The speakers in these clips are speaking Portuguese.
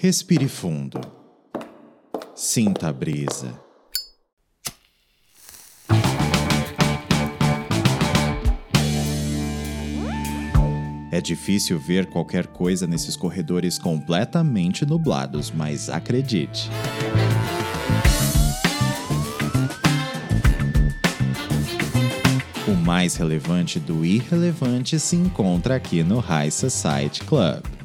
Respire fundo. Sinta a brisa. É difícil ver qualquer coisa nesses corredores completamente nublados, mas acredite. O mais relevante do irrelevante se encontra aqui no High Society Club.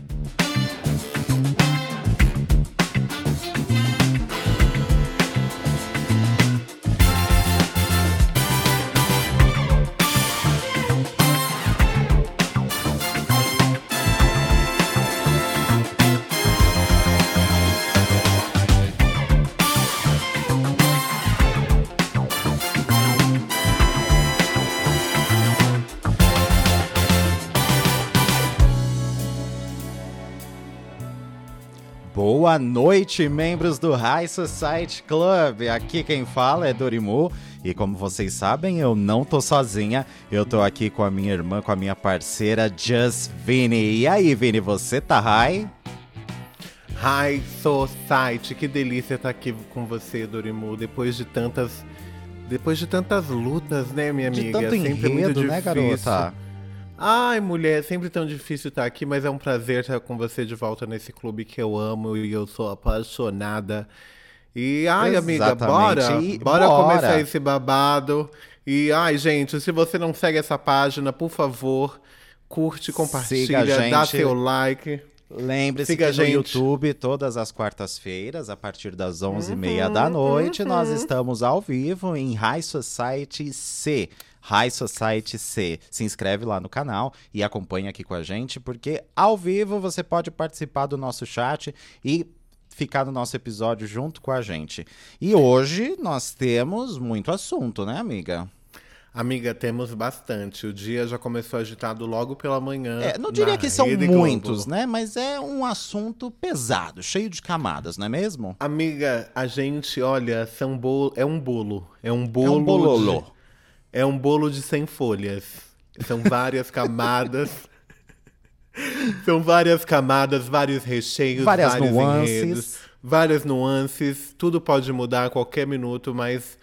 Boa noite, membros do High Society Club. Aqui quem fala é Dorimu. E como vocês sabem, eu não tô sozinha. Eu tô aqui com a minha irmã, com a minha parceira Just Vini. E aí, Vini, você tá high? High Society, que delícia estar aqui com você, Dorimu, depois de tantas depois de tantas lutas, né, minha De amiga? tanto Sempre enredo, muito né, difícil. garota? Ai, mulher, sempre tão difícil estar aqui, mas é um prazer estar com você de volta nesse clube que eu amo e eu sou apaixonada. E ai, amiga, Exatamente. bora, E bora bora. começar esse babado. E ai, gente, se você não segue essa página, por favor, curte, compartilha, Siga a dá gente. seu like. Lembre-se que a no gente. YouTube, todas as quartas-feiras, a partir das Uhum, 11h30 da noite, nós estamos ao vivo em High Society C. High Society C. Se inscreve lá no canal e acompanha aqui com a gente, porque ao vivo você pode participar do nosso chat e ficar no nosso episódio junto com a gente. E hoje nós temos muito assunto, né, amiga? Amiga, temos bastante. O dia já começou agitado logo pela manhã. É, não diria que são muitos, Globo. né? Mas é um assunto pesado, cheio de camadas, não é mesmo? Amiga, a gente, olha, são bolo, é um bolo. É um bolo. É um bololô. de- é um bolo de 100 folhas. São várias camadas. São várias camadas, vários recheios, Várias vários nuances. enredos, várias nuances. Tudo pode mudar a qualquer minuto, mas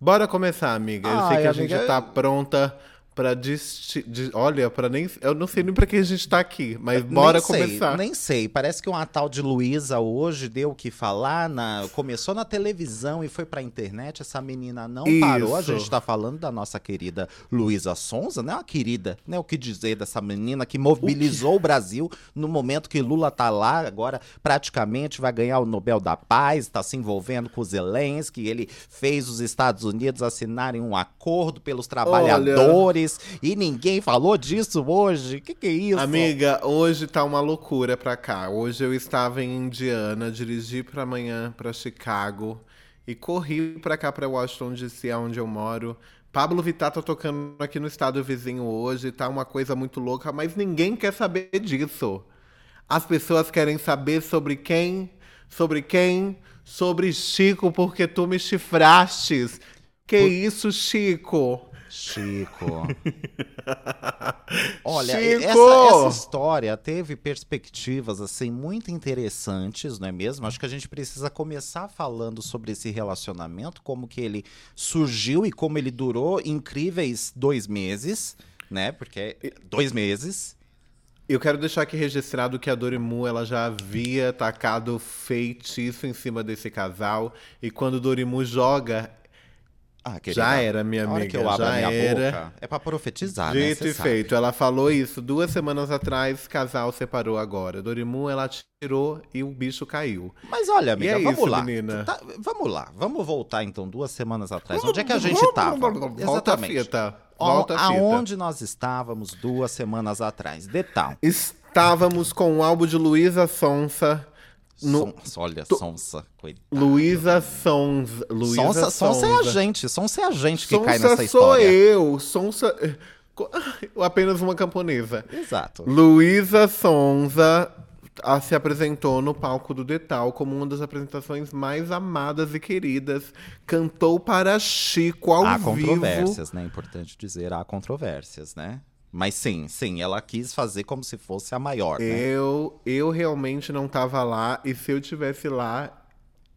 bora começar, amiga. Eu sei que a amiga, gente tá pronta pra disti... olha, para nem eu não sei nem pra que a gente tá aqui, mas bora nem sei, começar. Nem sei. Parece que uma tal de Luísa hoje deu o que falar. Na... Começou na televisão e foi pra internet. Essa menina não parou. A Isso. gente tá falando da nossa querida Luísa Sonza, né? Uma querida, né? O que dizer dessa menina que mobilizou o, Brasil no momento que Lula tá lá, agora praticamente vai ganhar o Nobel da Paz, tá se envolvendo com o Zelensky. Ele fez os Estados Unidos assinarem um acordo pelos trabalhadores e ninguém falou disso hoje. Que que é isso? Amiga, hoje tá uma loucura pra cá. Hoje eu estava em Indiana, dirigi pra amanhã pra Chicago e corri pra cá pra Washington DC, onde eu moro. Pablo Vittar tá tocando aqui no estado vizinho hoje, tá uma coisa muito louca, mas ninguém quer saber disso. As pessoas querem saber sobre quem, sobre quem, sobre Chico, porque tu me chifrastes. Que isso, Chico? Chico. Olha, Chico! Essa, essa história teve perspectivas assim muito interessantes, não é mesmo? Acho que a gente precisa começar falando sobre esse relacionamento, como que ele surgiu e como ele durou incríveis dois meses, né? Porque dois meses. Eu quero deixar aqui registrado que a Dorimu ela já havia tacado feitiço em cima desse casal e quando Dorimu joga, Ah, querida, já era, minha a hora amiga, que eu abro a já minha era. boca, é pra profetizar, né? Dito Cê e sabe. feito. Ela falou isso duas semanas atrás, casal separou agora. Dorimu ela tirou e o bicho caiu. Mas olha, amiga, é vamos isso, lá. menina. Tá, vamos lá, vamos voltar então duas semanas atrás. Onde é que a gente tava? Volta a Exatamente. fita. Ó, Volta a fita. Aonde nós estávamos duas semanas atrás? Detal. Estávamos com o álbum de Luísa Sonsa. No... Sonsa, olha, Sonsa. Coitada. Luísa Sonsa. Luísa Sonsa, Sonsa é a Sonsa. gente. Sonsa é a gente que Sonsa cai nessa sou história. eu. Sonsa. Apenas uma camponesa. Exato. Luísa Sonza ah, se apresentou no palco do Detal como uma das apresentações mais amadas e queridas. Cantou para Chico ao Há vivo. controvérsias, né? Importante dizer, há controvérsias, né? Mas sim, sim, ela quis fazer como se fosse a maior, né? Eu, eu realmente não tava lá, e se eu tivesse lá,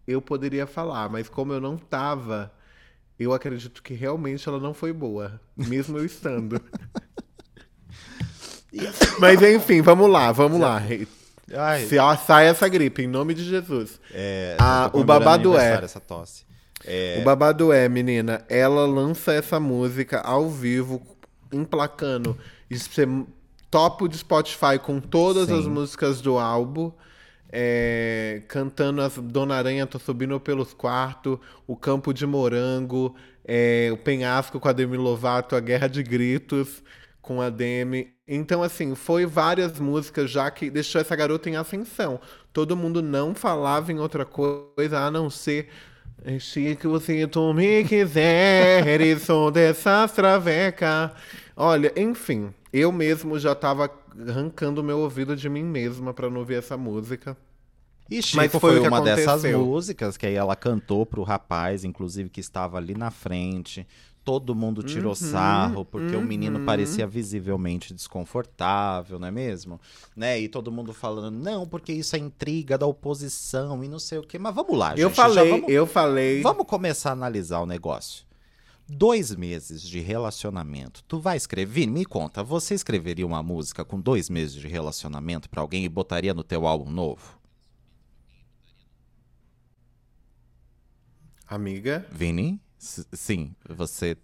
eu poderia falar, mas como eu não tava, eu acredito que realmente ela não foi boa, mesmo eu estando. mas enfim, vamos lá, vamos lá. Ai, Se ó, sai essa gripe, em nome de Jesus. é, Ah, o babado é- Essa tosse. O babado é, menina, ela lança essa música ao vivo, emplacando ser topo de Spotify com todas Sim. as músicas do álbum. é, cantando as Dona Aranha Tô Subindo Pelos Quartos, O Campo de Morango, é, O Penhasco com a Demi Lovato, A Guerra de Gritos com a Demi. Então, assim, foi várias músicas já que deixou essa garota em ascensão. Todo mundo não falava em outra coisa a não ser se que você tu me quiseres, sou dessa traveca. Olha, enfim, eu mesmo já tava arrancando meu ouvido de mim mesma pra não ouvir essa música. E Chico Mas foi, foi uma dessas aconteceu. músicas que aí ela cantou pro rapaz, inclusive que estava ali na frente. Todo mundo tirou Uhum, sarro, porque o menino parecia visivelmente desconfortável, não é mesmo? Né? E todo mundo falando, não, porque isso é intriga da oposição e não sei o quê. Mas vamos lá, eu gente. já falei, vamos, eu falei. vamos começar a analisar o negócio. Dois meses de relacionamento. Tu vai escrever? Me conta, você escreveria uma música com dois meses de relacionamento pra alguém e botaria no teu álbum novo? Amiga, Vini? S- sim, você.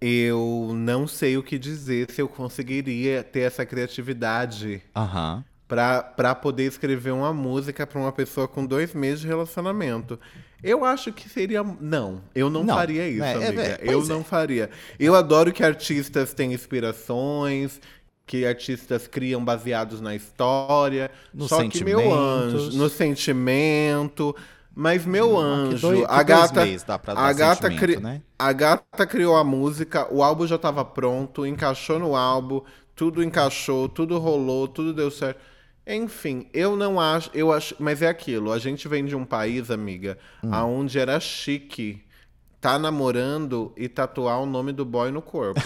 eu não sei o que dizer se eu conseguiria ter essa criatividade Aham. pra, pra poder escrever uma música pra uma pessoa com dois meses de relacionamento. Eu acho que seria. Não, eu não, Não, faria isso, é, é, amiga. é, eu pois não é. faria. Eu adoro que artistas têm inspirações, que artistas criam baseados na história. Nos só que meu anjo, no sentimento. Mas meu que anjo, dois- a gata, a gata, cri- né? a gata criou a música, o álbum já estava pronto, encaixou no álbum, tudo encaixou, tudo rolou, tudo deu certo. Enfim, eu não acho, eu acho, mas é aquilo, a gente vem de um país, amiga, Hum. aonde era chique tá namorando e tatuar o nome do boy no corpo.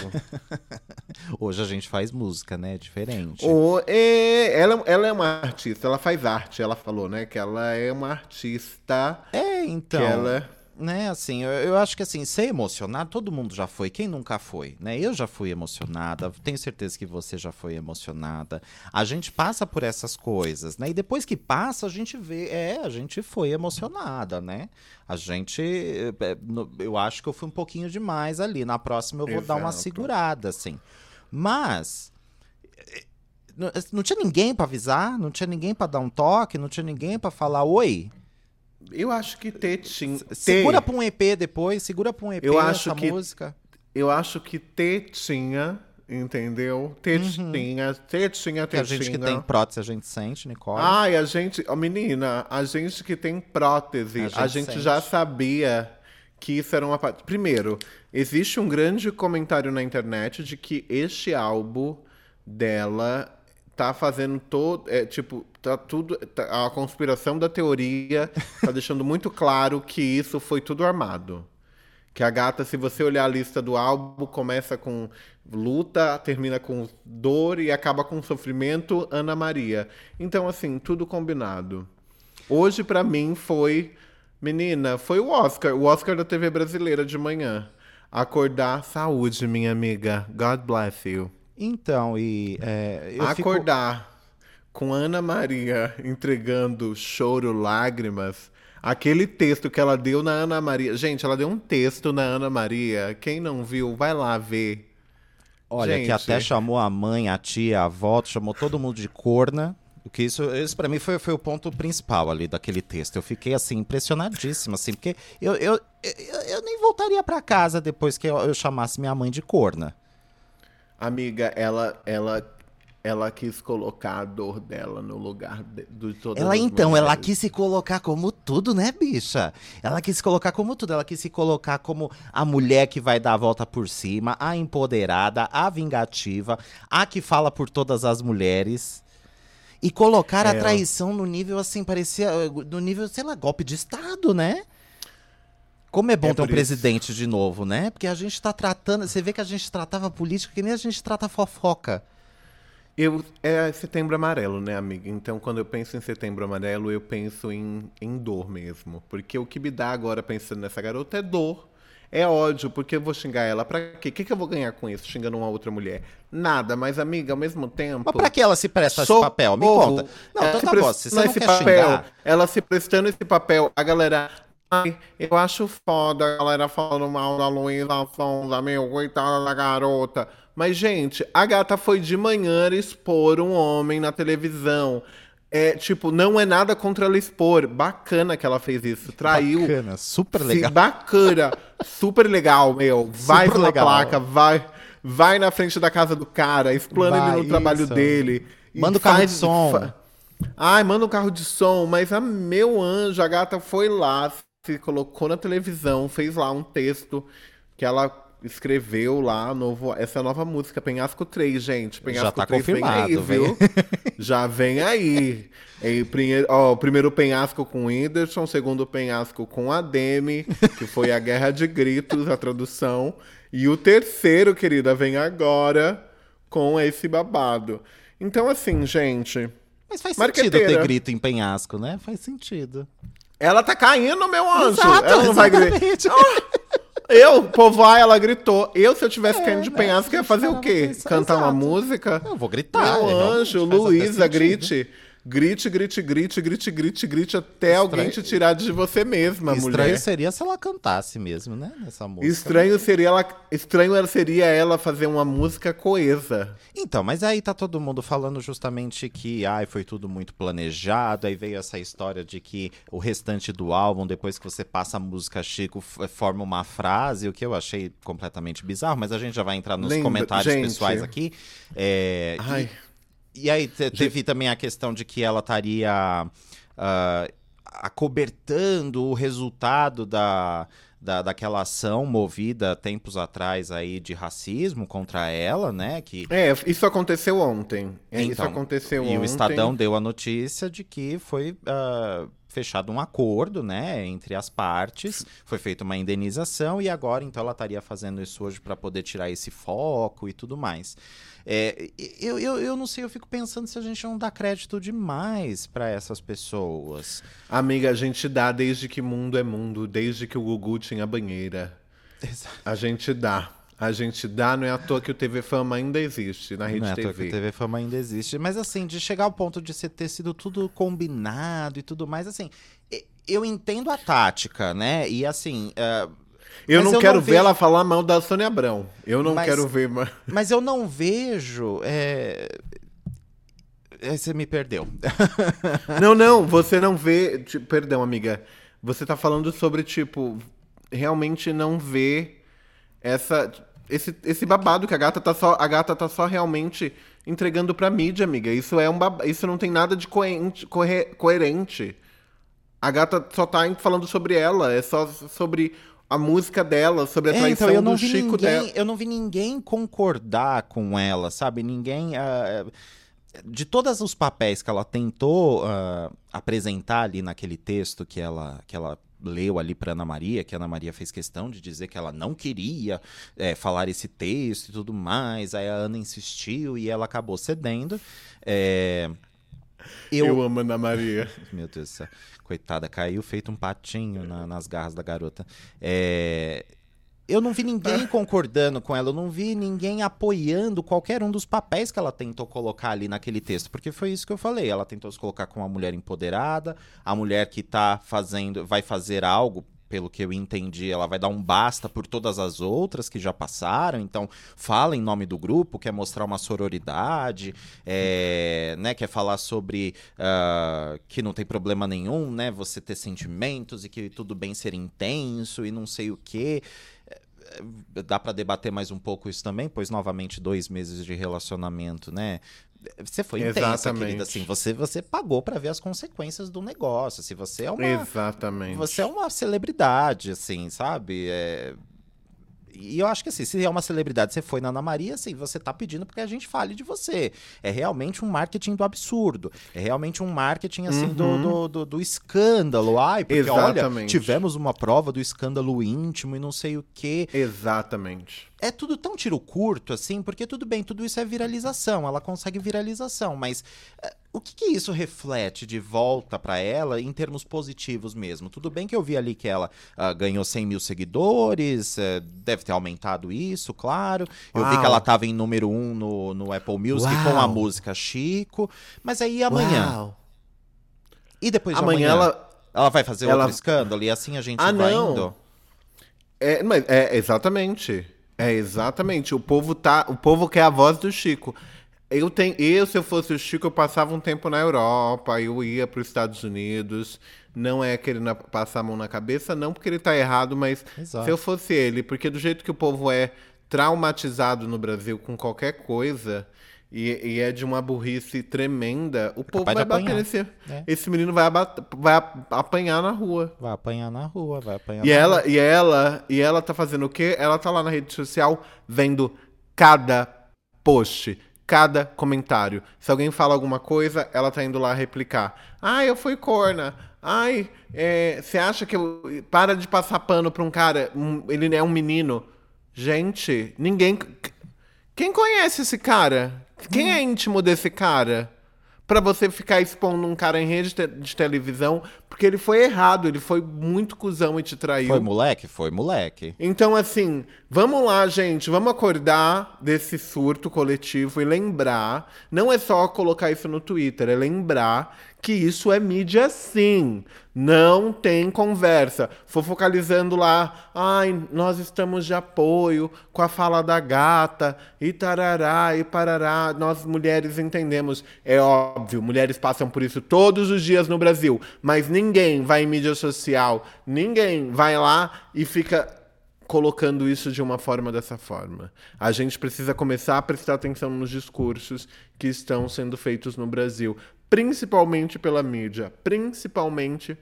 Hoje a gente faz música, né? Diferente. Ou, é, ela, ela é uma artista, ela faz arte, ela falou, né, que ela é uma artista, É, então. que ela Né, assim, eu, eu acho que assim, ser emocionado, todo mundo já foi. Quem nunca foi, né? Eu já fui emocionada, tenho certeza que você já foi emocionada. A gente passa por essas coisas, né? E depois que passa, a gente vê, é, a gente foi emocionada, né? A gente, é, no- eu acho que eu fui um pouquinho demais ali. Na próxima eu vou dar uma Exato. segurada, assim. Mas é, não, não tinha ninguém pra avisar, não tinha ninguém pra dar um toque, não tinha ninguém pra falar oi. Eu acho que ter tinha. Segura ter- pra um EP depois, segura pra um EP Eu acho essa que- música. Eu acho que tetinha, entendeu? Tetinha, tetinha, Uhum. Que a gente que tem prótese, a gente sente, Nicole. Ai, a gente, ó, menina, a gente que tem prótese, A a gente gente, sente. já sabia que isso era uma parte. Primeiro, existe um grande comentário na internet de que este álbum dela tá fazendo todo, é, tipo, tá tudo, tá- a conspiração da teoria tá deixando muito claro que isso foi tudo armado. Que a gata, se você olhar a lista do álbum, começa com luta, termina com dor e acaba com sofrimento, Ana Maria. Então, assim, tudo combinado. Hoje, pra mim, foi. Menina, foi o Oscar. O Oscar da TV brasileira de manhã. Acordar, saúde, minha amiga. God bless you. Então, e é, eu fico- Acordar com Ana Maria entregando choro, lágrimas. Aquele texto que ela deu na Ana Maria. Gente, ela deu um texto na Ana Maria. Quem não viu, vai lá ver. Olha, que Gente. até chamou a mãe, a tia, a avó, chamou todo mundo de corna. O que isso, isso para mim foi, foi o ponto principal ali daquele texto. Eu fiquei assim impressionadíssima, assim, porque eu, eu, eu, eu nem voltaria pra casa depois que eu, eu chamasse minha mãe de corna. Amiga, ela, ela, ela quis colocar a dor dela no lugar de, de todas Ela então, ela mulheres. quis se colocar como tudo, né, bicha? Ela quis se colocar como tudo. Ela quis se colocar como a mulher que vai dar a volta por cima, a empoderada, a vingativa, a que fala por todas as mulheres. E colocar a É. traição no nível assim, parecia. No nível, sei lá, golpe de Estado, né? Como é bom É ter um isso. presidente de novo, né? Porque a gente tá tratando. Você vê que a gente tratava política que nem a gente trata fofoca. Eu, é setembro amarelo, né, amiga? Então, quando eu penso em setembro amarelo, eu penso em, em dor mesmo. Porque o que me dá agora pensando nessa garota é dor. É ódio, porque eu vou xingar ela. Pra quê? O que, que eu vou ganhar com isso, xingando uma outra mulher? Nada, mas, amiga, ao mesmo tempo. Mas pra que ela se presta esse Socorro. papel? Me conta. Não, Ela então se tá bom. Se você não esse quer papel, xingar... ela se prestando esse papel, a galera. Ai, eu acho foda a galera falando mal da Luísa Sonza, meu, coitada da garota. Mas, gente, a gata foi de manhã expor um homem na televisão. É, tipo, não é nada contra ela expor. Bacana que ela fez isso. Traiu. Bacana, super legal. bacana. Super legal, meu. Vai Super pela legal. placa, vai, vai na frente da casa do cara, explana Vai, ele no trabalho isso. dele. e Manda o carro de som. fa- Ai, manda um carro de som, mas a meu anjo, a gata foi lá, se colocou na televisão, fez lá um texto que ela escreveu lá, novo, essa nova música, Penhasco 3, gente. Penhasco Já tá 3 vem confirmado, aí, viu? Já vem aí. E, ó, o primeiro penhasco com o Whindersson, o segundo penhasco com a Demi, que foi a Guerra de Gritos, a tradução. E o terceiro, querida, vem agora com esse babado. Então, assim, gente, Mas faz sentido ter grito em penhasco, né? Faz sentido. Ela tá caindo, meu anjo. Exato, ela não vai gritar. exatamente. Eu, povoar, ela gritou. Eu, se eu tivesse caindo de né? penhasco, ia fazer o quê? Exato. Cantar uma música? Eu vou gritar. Meu é, anjo, Luísa, sentido. grite. Grite, grite, grite, grite, grite, grite, até alguém te tirar de você mesma, Estranho mulher. seria se ela cantasse mesmo, né? Nessa música. Estranho seria ela, estranho seria ela fazer uma música coesa. Então, mas aí tá todo mundo falando justamente que ai, foi tudo muito planejado, aí veio essa história de que o restante do álbum, depois que você passa a música Chico, forma uma frase, o que eu achei completamente bizarro, mas a gente já vai entrar nos Lembra- comentários gente. pessoais aqui. É, Ai, E aí te- teve também a questão de que ela estaria ah, acobertando o resultado da, da, daquela ação movida tempos atrás aí de racismo contra ela, né? Que é, isso aconteceu ontem. É, isso Então, aconteceu e ontem. o Estadão deu a notícia de que foi ah, fechado um acordo, né, entre as partes, foi feita uma indenização e agora então ela estaria fazendo isso hoje para poder tirar esse foco e tudo mais. É, eu, eu, eu não sei, eu fico pensando se a gente não dá crédito demais para essas pessoas. Amiga, a gente dá desde que mundo é mundo, desde que o Gugu tinha banheira. A gente dá. A gente dá, não é à toa que o TV Fama ainda existe na Rede Não é à toa que TV. o TV Fama ainda existe. Mas assim, de chegar ao ponto de ser, ter sido tudo combinado e tudo mais, assim, eu entendo a tática, né? E assim, ah, Eu Mas não eu quero não ver vejo- ela falar mal da Sônia Abrão. Eu não Mas- quero ver. ma- Mas eu não vejo. É... é, Você me perdeu. Não, não, você não vê. Perdão, amiga. Você tá falando sobre, tipo, realmente não ver essa. Esse, esse babado que a gata tá só. A gata tá só realmente entregando pra mídia, amiga. Isso é um bab... Isso não tem nada de coerente. coerente. A gata só tá falando sobre ela. É só sobre a música dela, sobre a É, traição então eu não do vi Chico dela. ninguém, eu não vi ninguém concordar com ela, sabe? Ninguém. ah, de todos os papéis que ela tentou ah, apresentar ali naquele texto que ela, que ela leu ali para Ana Maria, que a Ana Maria fez questão de dizer que ela não queria eh, falar esse texto e tudo mais, aí a Ana insistiu e ela acabou cedendo. É, Eu... amo a Ana Maria. Meu Deus do céu. Coitada, caiu feito um patinho na- nas garras da garota. É, Eu não vi ninguém concordando com ela, eu não vi ninguém apoiando qualquer um dos papéis que ela tentou colocar ali naquele texto, porque foi isso que eu falei. Ela tentou se colocar como uma mulher empoderada, a mulher que tá fazendo, vai fazer algo. Pelo que eu entendi, ela vai dar um basta por todas as outras que já passaram. Então, fala em nome do grupo, quer mostrar uma sororidade, é, né, quer falar sobre ah, que não tem problema nenhum, né, você ter sentimentos e que tudo bem ser intenso e não sei o quê. É, Dá pra debater mais um pouco isso também, pois novamente dois meses de relacionamento, né? Você foi intensa, Exatamente. querida. Assim, você, você pagou pra ver as consequências do negócio. Se você é uma, Exatamente. você é uma celebridade, assim, sabe? É, E eu acho que assim, se é uma celebridade, você foi na Ana Maria, assim, você tá pedindo porque a gente fale de você. É realmente um marketing do absurdo. É realmente um marketing, assim, do, Uhum. do, do, do escândalo. Ai, porque olha, Exatamente. tivemos uma prova do escândalo íntimo e não sei o quê. Exatamente. É tudo tão tiro curto, assim, porque tudo bem, tudo isso é viralização, ela consegue viralização, mas eh, o que, que isso reflete de volta pra ela em termos positivos mesmo? Tudo bem que eu vi ali que ela ah, ganhou 100 mil seguidores, eh, deve ter aumentado isso, claro. Eu vi Uau. que ela tava em número um no, no Apple Music com a Uau. música Chico, mas aí amanhã? Uau. E depois de Amanhã amanhã? ela. Ela vai fazer ela- outro escândalo e assim a gente Ah, vai não. indo? É, mas é exatamente. É exatamente. O povo tá, o povo quer a voz do Chico. Eu tenho, eu se eu fosse o Chico, eu passava um tempo na Europa, eu ia para os Estados Unidos. Não é querendo passar a mão na cabeça, não porque ele tá errado, mas Exato. se eu fosse ele, porque do jeito que o povo é traumatizado no Brasil com qualquer coisa e, e é de uma burrice tremenda, o povo capaz vai bater apanhar. nesse. É. Esse menino vai, vai ap- apanhar na rua. Vai apanhar na rua, vai apanhar E na ela, e ela, e ela tá fazendo o quê? Ela tá lá na rede social vendo cada post, cada comentário. Se alguém fala alguma coisa, ela tá indo lá replicar. Ai, eu fui corna. Ai, é, você acha que eu. Para de passar pano pra um cara. um- ele é um menino. Gente, ninguém. Quem conhece esse cara? Quem é íntimo desse cara? Pra você ficar expondo um cara em rede de televisão, porque ele foi errado, ele foi muito cuzão e te traiu. Foi moleque? Foi moleque. Então, assim, vamos lá, gente, vamos acordar desse surto coletivo e lembrar. Não é só colocar isso no Twitter, é lembrar que isso é mídia sim. Não tem conversa. For focalizando lá, ai, nós estamos de apoio com a fala da gata, e tarará, e parará. Nós mulheres entendemos. É óbvio, mulheres passam por isso todos os dias no Brasil, mas ninguém vai em mídia social, ninguém vai lá e fica colocando isso de uma forma dessa forma. A gente precisa começar a prestar atenção nos discursos que estão sendo feitos no Brasil, principalmente pela mídia, principalmente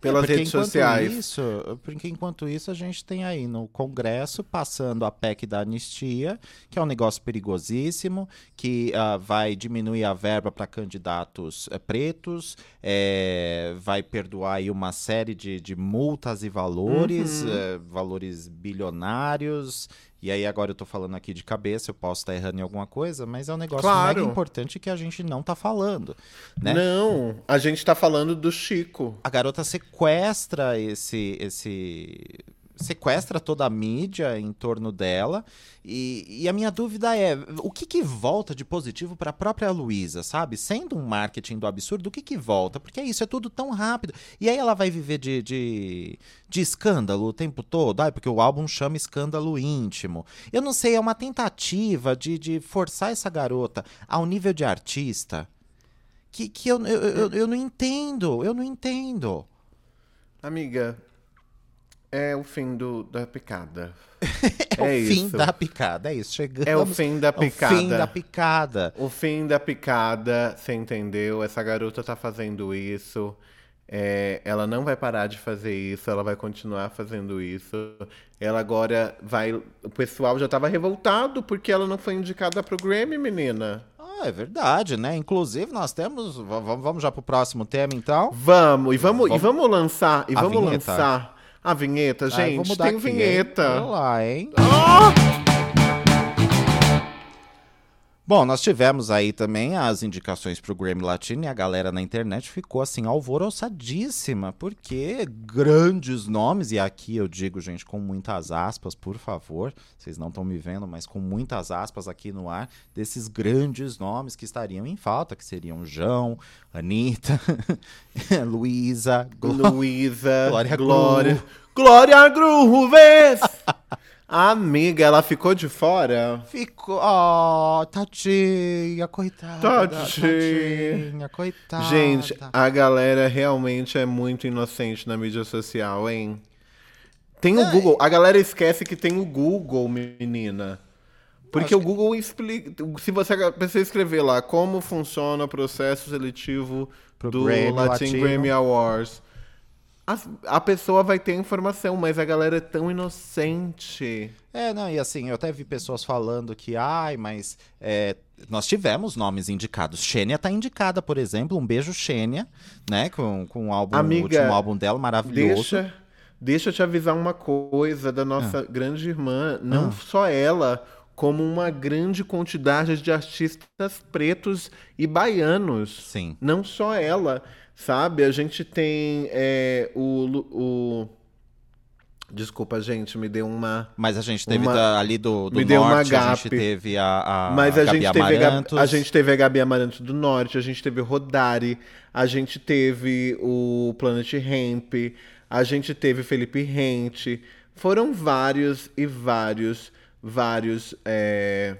pelas É, redes sociais. Isso, porque enquanto isso a gente tem aí no Congresso passando a PEC da anistia, que é um negócio perigosíssimo, que ah, vai diminuir a verba para candidatos eh, pretos, eh, vai perdoar aí uma série de, de multas e valores, Uhum. eh, valores bilionários. E aí agora eu tô falando aqui de cabeça, eu posso estar errando em alguma coisa, mas é um negócio Claro. mega importante que a gente não tá falando, né? Não, a gente tá falando do Chico. a garota sequestra esse esse sequestra toda a mídia em torno dela e, e a minha dúvida é o que que volta de positivo para a própria Luísa, sabe? Sendo um marketing do absurdo, o que que volta? Porque é isso, é tudo tão rápido. E aí ela vai viver de, de, de escândalo o tempo todo, ai, porque o álbum chama escândalo íntimo. Eu não sei, é uma tentativa de, de forçar essa garota ao nível de artista que, que eu, eu, eu, eu não entendo, eu não entendo. Amiga, é o fim do, da picada. É, o fim isso. da picada, é isso. Chegamos É o fim da picada. fim da picada. O fim da picada, você entendeu? Essa garota tá fazendo isso. É, ela não vai parar de fazer isso, ela vai continuar fazendo isso. Ela agora vai. O pessoal já tava revoltado porque ela não foi indicada pro Grammy, menina. Ah, é verdade, né? Inclusive, nós temos. v- v- Vamos já pro próximo tema, então. Vamos, e vamos, e Vamos- vamos lançar, e A vamos vinheta. lançar a vinheta, Ai, gente. mudar tem vinheta. Olha lá, hein? Ah! Bom, nós tivemos aí também as indicações pro Grammy Latino e a galera na internet ficou assim alvoroçadíssima, porque grandes nomes, e aqui eu digo, gente, com muitas aspas, por favor, vocês não estão me vendo, mas com muitas aspas aqui no ar, desses grandes nomes que estariam em falta, que seriam João, Anitta, Luísa, Luísa, Glória Glória. Glória Grooves! Amiga, ela ficou de fora? Ficou. Oh, tadinha, coitada. Tadinha. Tadinha, coitada. Gente, a galera realmente é muito inocente na mídia social, hein? Tem o Google. A galera esquece que tem o Google, menina. Porque o Google explica. Se você precisa escrever lá como funciona o processo seletivo Pro do Grammy Latin Latino. Grammy Awards. A, a pessoa vai ter informação, mas a galera é tão inocente. É, não, e assim, eu até vi pessoas falando que, ai, mas é, nós tivemos nomes indicados. Xênia tá indicada, por exemplo, um beijo Xênia, né, com, com o, álbum, Amiga, o último álbum dela, maravilhoso. Deixa, deixa eu te avisar uma coisa da nossa grande irmã, não só ela, como uma grande quantidade de artistas pretos e baianos. Sim. Não só ela, sabe? A gente tem é, o, o. Desculpa, gente, me deu uma. Mas a gente teve Uma- da- ali do, do me deu uma norte, a gente teve a, a Mas a, Gabi gente teve a, Amarantos. a gente teve a Gabi Amaranto do Norte, a gente teve o Rodari, a gente teve o Planet Hemp, a gente teve Felipe Rente. Foram vários e vários, vários é,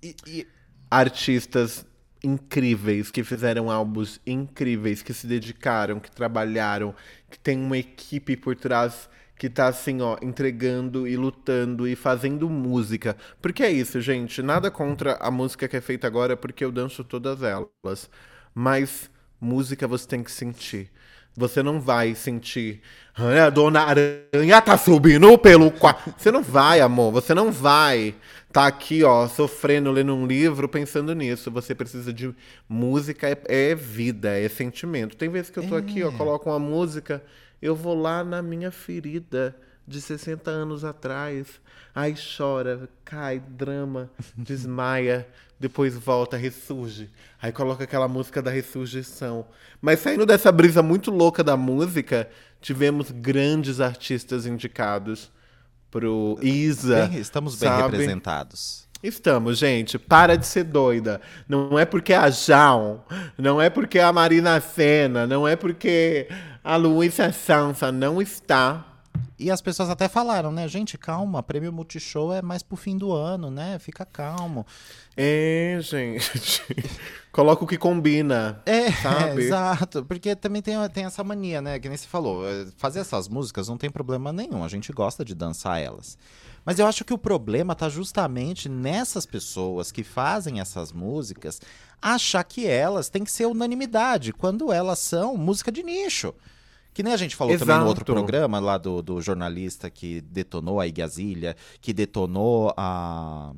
E- e- artistas incríveis que fizeram álbuns incríveis, que se dedicaram, que trabalharam, que tem uma equipe por trás que tá assim, ó, entregando e lutando e fazendo música. Porque é isso, gente, nada contra a música que é feita agora, porque eu danço todas elas. Mas música você tem que sentir. Você não vai sentir. "Ah, A dona Aranha tá subindo pelo quarto. Você não vai, amor. Você não vai tá aqui, ó, sofrendo, lendo um livro, pensando nisso. Você precisa de música, é, é vida, é sentimento. Tem vezes que eu tô aqui, ó, coloco uma música, eu vou lá na minha ferida de 60 anos atrás. Aí chora, cai, drama, desmaia, depois volta, ressurge. Aí coloca aquela música da ressurgição. Mas saindo dessa brisa muito louca da música, tivemos grandes artistas indicados pro Isa. bem- estamos bem sabe? representados. Estamos, gente. Para de ser doida. Não é porque a João, não é porque a Marina Senna, não é porque a Luísa Sansa não está. E as pessoas até falaram, né? Gente, calma, prêmio Multishow é mais pro fim do ano, né? Fica calmo. É, gente. Coloca o que combina. É, Sabe? exato. Porque também tem, tem essa mania, né? Que nem você falou. eh, Fazer essas músicas não tem problema nenhum. A gente gosta de dançar elas. Mas eu acho que o problema tá justamente nessas pessoas que fazem essas músicas achar que elas têm que ser unanimidade, quando elas são música de nicho. Que nem a gente falou também no outro Exato. programa lá do, do jornalista que detonou a Igazilha, que detonou a.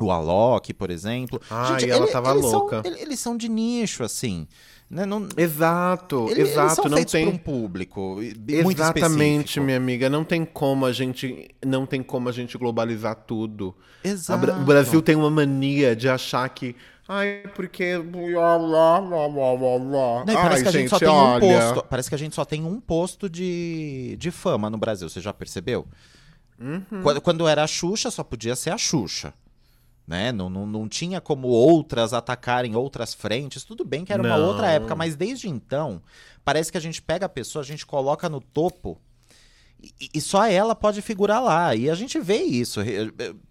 O Alok, por exemplo. Ai, ela tava eles são- louca. ele- eles são de nicho, assim. Né? Não, Exato, ele- exato. Eles são não tem. um público e- muito Exatamente, específico. minha amiga. Não tem como a gente, não tem como a gente globalizar tudo. Exato. Bra- O Brasil tem uma mania de achar que, ai, porque blá, blá, blá, blá, blá. Não, parece Ai, que a gente, só tem olha. um posto. Parece que a gente só tem um posto de, de fama no Brasil. Você já percebeu? Uhum. Quando, quando era a Xuxa, só podia ser a Xuxa. Né? Não, não, não tinha como outras atacarem outras frentes. Tudo bem que era uma Não. outra época, mas desde então, parece que a gente pega a pessoa, a gente coloca no topo e, só ela pode figurar lá. E a gente vê isso. eh,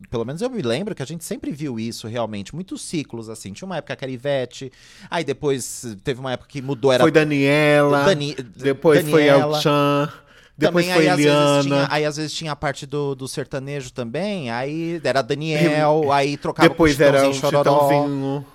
Pelo menos eu me lembro que a gente sempre viu isso realmente. Muitos ciclos, assim. Tinha uma época que era Ivete, aí depois teve uma época que mudou, era Foi Daniela, Dani- depois foi Daniela. El Chan, depois também, foi aí, às vezes, Eliana. tinha, aí às vezes tinha a parte do, do sertanejo também, aí era Daniel, aí trocava Depois com era o Chitãozinho, Chororó. Chitãozinho.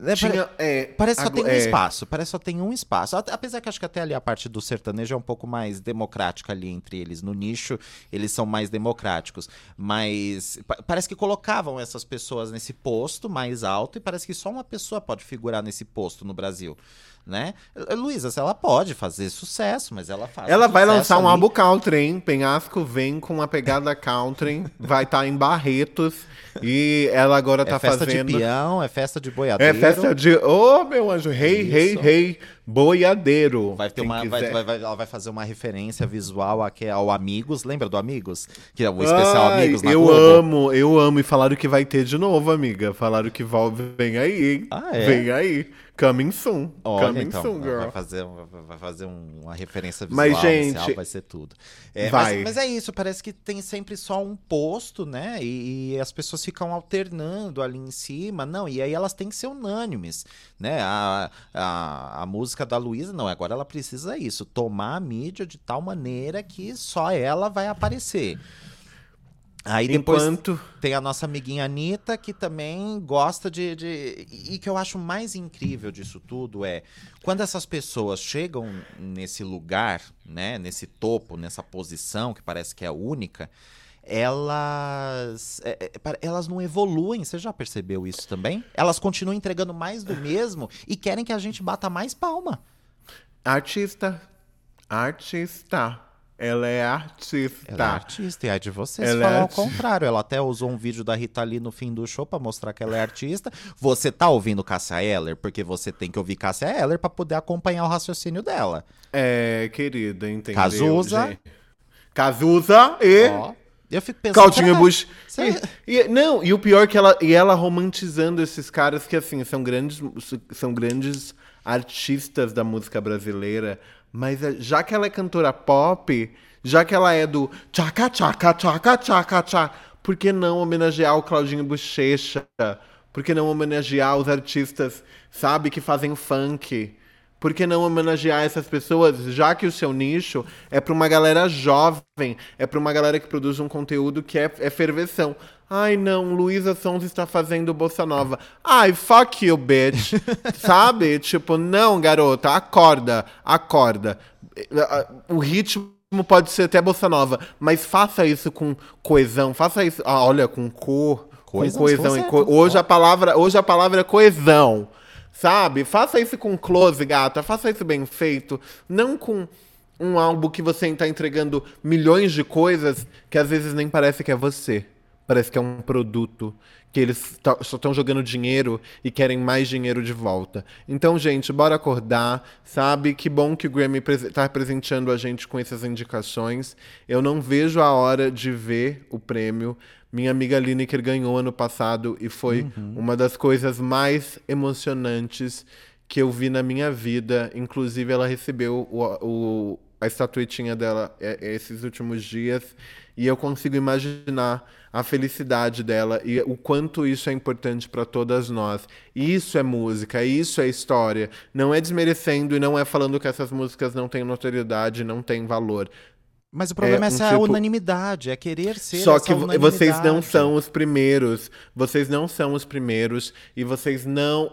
É, Tinha, pare- é, Parece que só tem um é, espaço, parece só tem um espaço. Apesar que acho que até ali a parte do sertanejo é um pouco mais democrática ali entre eles. No nicho, eles são mais democráticos. Mas pa- parece que colocavam essas pessoas nesse posto mais alto e parece que só uma pessoa pode figurar nesse posto no Brasil. Né? Eh, Luísa, ela pode fazer sucesso, mas ela faz. Ela vai lançar um ali. álbum country, hein? Penhasco vem com uma pegada country, vai estar em Barretos e ela agora tá É festa fazendo de peão, é festa de É boiadeiro. festa de. Ô, meu anjo, rei, rei, rei, boiadeiro. Vai ter uma, vai, vai- vai- ela vai fazer uma referência visual aqui ao Amigos. Lembra do Amigos? Que é o especial Ai, Amigos na eu Globo. amo, eu amo. E falaram que vai ter de novo, amiga. Falaram que vem aí, hein? Ah, é? Vem aí. Coming soon. Olha, Coming então, soon, girl. vai fazer, vai fazer um- uma referência visual Mas, gente, inicial, vai ser tudo. É, vai. Mas, mas é isso, parece que tem sempre só um posto, né? E, e as pessoas ficam alternando ali em cima. Não, e aí elas têm que ser unânimes, né? A, a, a música da Luísa, não, agora ela precisa isso, tomar a mídia de tal maneira que só ela vai aparecer. Aí depois Enquanto. tem a nossa amiguinha Anitta, que também gosta de, de. E que eu acho mais incrível disso tudo é quando essas pessoas chegam nesse lugar, né? Nesse topo, nessa posição, que parece que é única, elas. é, é, elas não evoluem. Você já percebeu isso também? Elas continuam entregando mais do mesmo e querem que a gente bata mais palma. Artista. Artista. Ela é artista. Ela é artista, e é de vocês Ela é ao contrário. Ela até usou um vídeo da Rita Lee no fim do show pra mostrar que ela é artista. Você tá ouvindo Cássia Eller porque você tem que ouvir Cássia Eller pra poder acompanhar o raciocínio dela. É, querida, entendeu? Cazuza. gente? Cazuza e. Ó, eu fico pensando. Será- Bush. será- E, e- não, e o pior é que ela, e ela romantizando esses caras que, assim, são grandes, são grandes artistas da música brasileira, mas é- já que ela é cantora pop, já que ela é do tchaca, tchaca, tchaca, tchaca, tchaca, por que não homenagear o Claudinho Bochecha? Por que não homenagear os artistas, sabe, que fazem funk? Por que não homenagear essas pessoas, já que o seu nicho é pra uma galera jovem, é pra uma galera que produz um conteúdo que é, é ferveção. Ai, não, Luísa Sons está fazendo bossa nova. Ai, fuck you, bitch. Sabe? Tipo, não, garota, acorda, acorda. O ritmo pode ser até bossa nova, mas faça isso com coesão, faça isso, ah, olha, com cor, Coesão, com coesão. co- Hoje a palavra, hoje a palavra é coesão. Sabe? Faça isso com close, gata. Faça isso bem feito. Não com um álbum que você está entregando milhões de coisas que às vezes nem parece que é você. Parece que é um produto. Que eles só estão jogando dinheiro e querem mais dinheiro de volta. Então, gente, bora acordar, sabe? Que bom que o Grammy está presenteando a gente com essas indicações. Eu não vejo a hora de ver o prêmio. Minha amiga Lineker ganhou ano passado e foi uma das coisas mais emocionantes que eu vi na minha vida. Inclusive, ela recebeu o, o- a estatuetinha dela é, esses últimos dias e eu consigo imaginar a felicidade dela e o quanto isso é importante para todas nós. Isso é música, isso é história. Não é desmerecendo e não é falando que essas músicas não têm notoriedade, não têm valor. Mas o problema é, É essa tipo- unanimidade, é querer ser Só que vo- vocês não são os primeiros. Vocês não são os primeiros. E vocês não.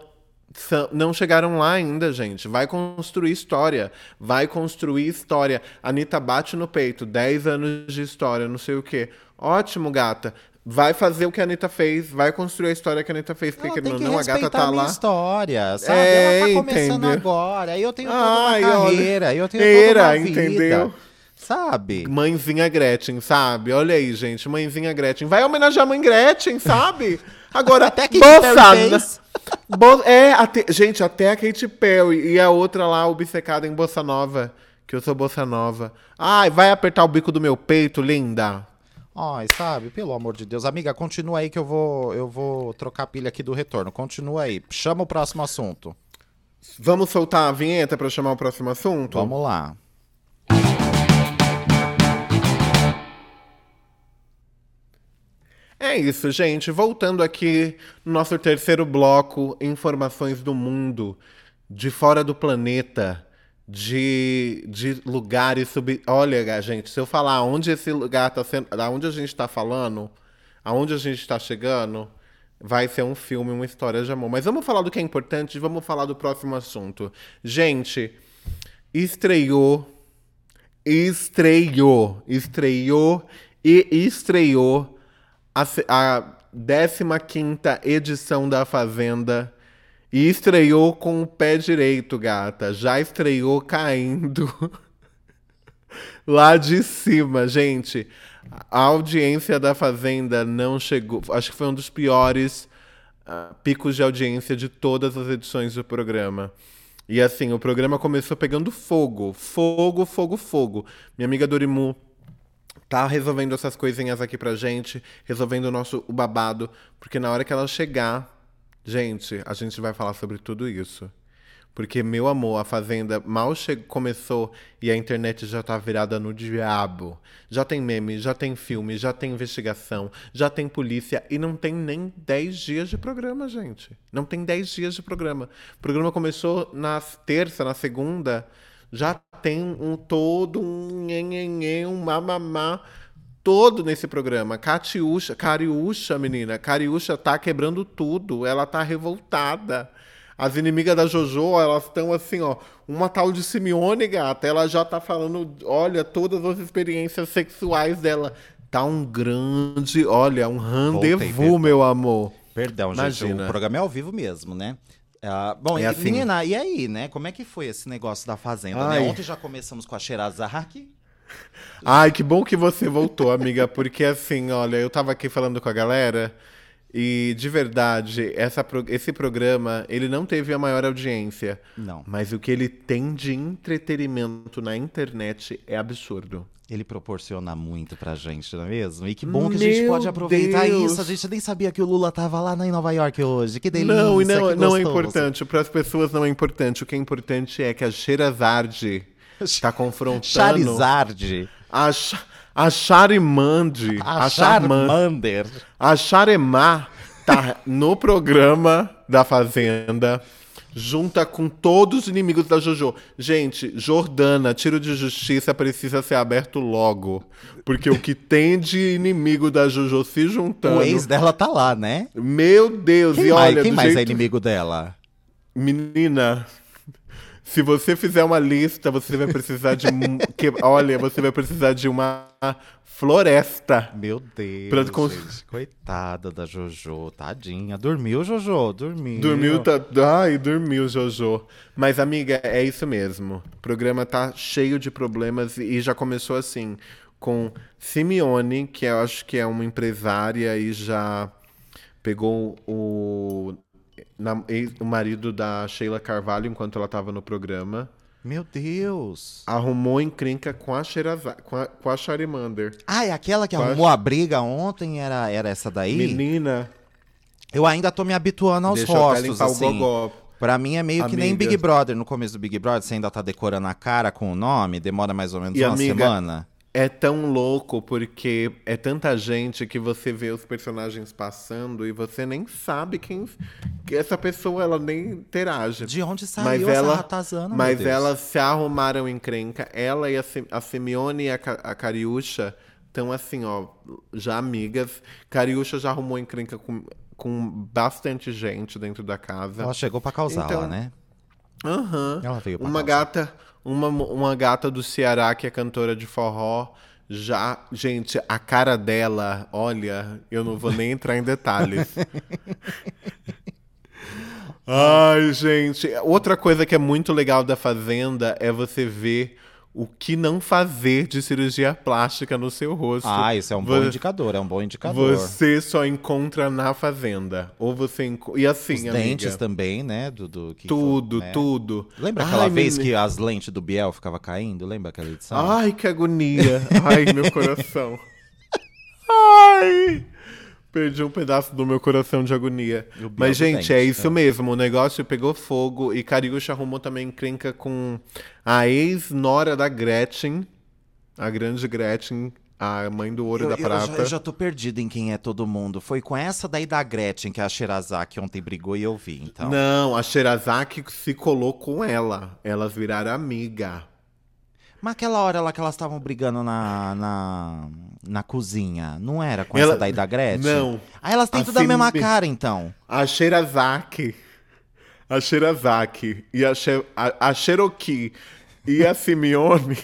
São- não chegaram lá ainda, gente. Vai construir história. Vai construir história. Anitta bate no peito. 10 anos de história, não sei o quê. Ótimo, gata. Vai fazer o que a Anitta fez. Vai construir a história que a Anitta fez. Porque, que não, a gata tá a minha lá. história, sabe? É, ela tá começando entendeu? agora. Aí eu tenho toda Ai, uma olha. carreira, eu tenho Era, toda uma vida. entendeu? Sabe? Mãezinha Gretchen, sabe? Olha aí, gente. Mãezinha Gretchen. Vai homenagear a mãe Gretchen, sabe? Agora, Até que fez. Bo- É, até- gente, até a Katy Perry e a outra lá, obcecada em Bossa Nova. Que eu sou Bossa Nova. Ai, vai apertar o bico do meu peito, linda. Ai, sabe? Pelo amor de Deus. Amiga, continua aí que eu vou, eu vou trocar a pilha aqui do retorno. Continua aí. Chama o próximo assunto. Vamos soltar a vinheta pra chamar o próximo assunto? Vamos lá. É isso, gente. Voltando aqui no nosso terceiro bloco, informações do mundo, de fora do planeta, de, de lugares sub. Olha, gente, se eu falar onde esse lugar tá sendo. Aonde a gente tá falando, aonde a gente tá chegando, vai ser um filme, uma história de amor. Mas vamos falar do que é importante, vamos falar do próximo assunto. Gente, estreou estreou, estreou e estreou a, se- a 15ª edição da Fazenda e estreou com o pé direito, gata. Já estreou caindo lá de cima, gente. A audiência da Fazenda não chegou. Acho que foi um dos piores ah, picos de audiência de todas as edições do programa. E assim, o programa começou pegando fogo. Fogo, fogo, fogo. Minha amiga Dorimu tá resolvendo essas coisinhas aqui pra gente, resolvendo o nosso o babado, porque na hora que ela chegar, gente, a gente vai falar sobre tudo isso. Porque, meu amor, a Fazenda mal começou e a internet já tá virada no diabo. Já tem meme, já tem filme, já tem investigação, já tem polícia e não tem nem 10 dias de programa, gente. Não tem 10 dias de programa. O programa começou na terça, na segunda, já tem um todo, um nhenhenhê, um mamamá. todo nesse programa. Catiúcha, Cariúcha, menina. Cariúcha tá quebrando tudo. Ela tá revoltada. As inimigas da Jojo, elas estão assim, ó. Uma tal de Simeone, gata, ela já tá falando, olha, todas as experiências sexuais dela. Tá um grande, olha, um rendezvous, Voltei, meu amor. Perdão, gente, Imagina. o programa é ao vivo mesmo, né? Ah, bom, É e, assim. menina, e aí, né? Como é que foi esse negócio da Fazenda? né? Ontem já começamos com a Sherazaki. Ai, que bom que você voltou, amiga, porque assim, olha, eu tava aqui falando com a galera e de verdade, essa, esse programa, ele não teve a maior audiência, Não, mas o que ele tem de entretenimento na internet é absurdo. Ele proporciona muito pra gente, não é mesmo? E que bom que a gente Meu pode aproveitar Deus. isso. A gente nem sabia que o Lula tava lá em Nova York hoje. Que delícia, não, e não, não é importante, para as pessoas não é importante. O que é importante é que a Sherazade tá confrontando Charizard. a, a Charimande, A, a. Charmander. A Charemar tá no programa da Fazenda, junta com todos os inimigos da Jojo. Gente, Jordana, tiro de justiça precisa ser aberto logo. Porque o que tem de inimigo da Jojo se juntando. O ex dela tá lá, né? Meu Deus, Quem e mais, olha, quem mais é jeito- inimigo dela? Menina, se você fizer uma lista, você vai precisar de. um- que, olha, você vai precisar de uma floresta. Meu Deus, Pra gente. Coitada da Jojo, tadinha. Dormiu, Jojo? Dormiu. Dormiu, tá. Ai, dormiu, Jojo. Mas, amiga, é isso mesmo. O programa tá cheio de problemas e já começou assim, com Simeone, que eu acho que é uma empresária e já pegou o, na- o marido da Sheila Carvalho enquanto ela tava no programa. Meu Deus. Arrumou encrenca com a, Sherazade, com a, com a Charimander. Ah, é aquela que Quase. arrumou a briga ontem? Era, era essa daí? Menina, Eu ainda tô me habituando aos deixa rostos, assim. o gogó. Pra mim é meio que nem Amiga. Big Brother. No começo do Big Brother, você ainda tá decorando a cara com o nome, demora mais ou menos E, uma amiga, semana. É tão louco porque é tanta gente que você vê os personagens passando e você nem sabe quem que essa pessoa ela nem interage. De onde saiu mas essa ela, ratazana, meu mas elas se arrumaram em crenca. Ela e a, a Simeone e a, a Cariúcha estão assim, ó, já amigas. Cariúcha já arrumou encrenca com, com bastante gente dentro da casa. Ela chegou pra causar Então, lá, né? Aham. Ela veio pra Uma causar. gata, uma, uma gata do Ceará que é cantora de forró. Já, gente, a cara dela, olha, eu não vou nem entrar em detalhes. Ai, gente, outra coisa que é muito legal da Fazenda é você ver o que não fazer de cirurgia plástica no seu rosto. Ah, isso é um bom indicador, é um bom indicador. Você só encontra na Fazenda. Ou você enco... E assim, Os amiga, dentes também, né? Do, do- que tudo, foi, né? tudo. Lembra aquela Ai, vez menina. que as lentes do Biel ficavam caindo? Lembra aquela edição? Ai, que agonia. Ai, meu coração. Ai! Perdi um pedaço do meu coração de agonia. Mas, gente, é isso né? mesmo. O negócio pegou fogo e Cariúcha arrumou também encrenca com a ex-nora da Gretchen, a grande Gretchen, a mãe do Ouro Eu, da eu Prata. já, eu já tô perdido em quem é todo mundo. Foi com essa daí da Gretchen que a Sherazaki ontem brigou e eu vi, então. Não, a Sherazaki se colou com ela. Elas viraram amiga. Mas aquela hora lá que elas estavam brigando na, na, na cozinha, não era com Ela- essa daí da Gretchen? Não. Aí elas têm A tudo a mesma cara, então. A Sherazaki, a Sherazaki e a, She- a, a Cherokee e a Simeone,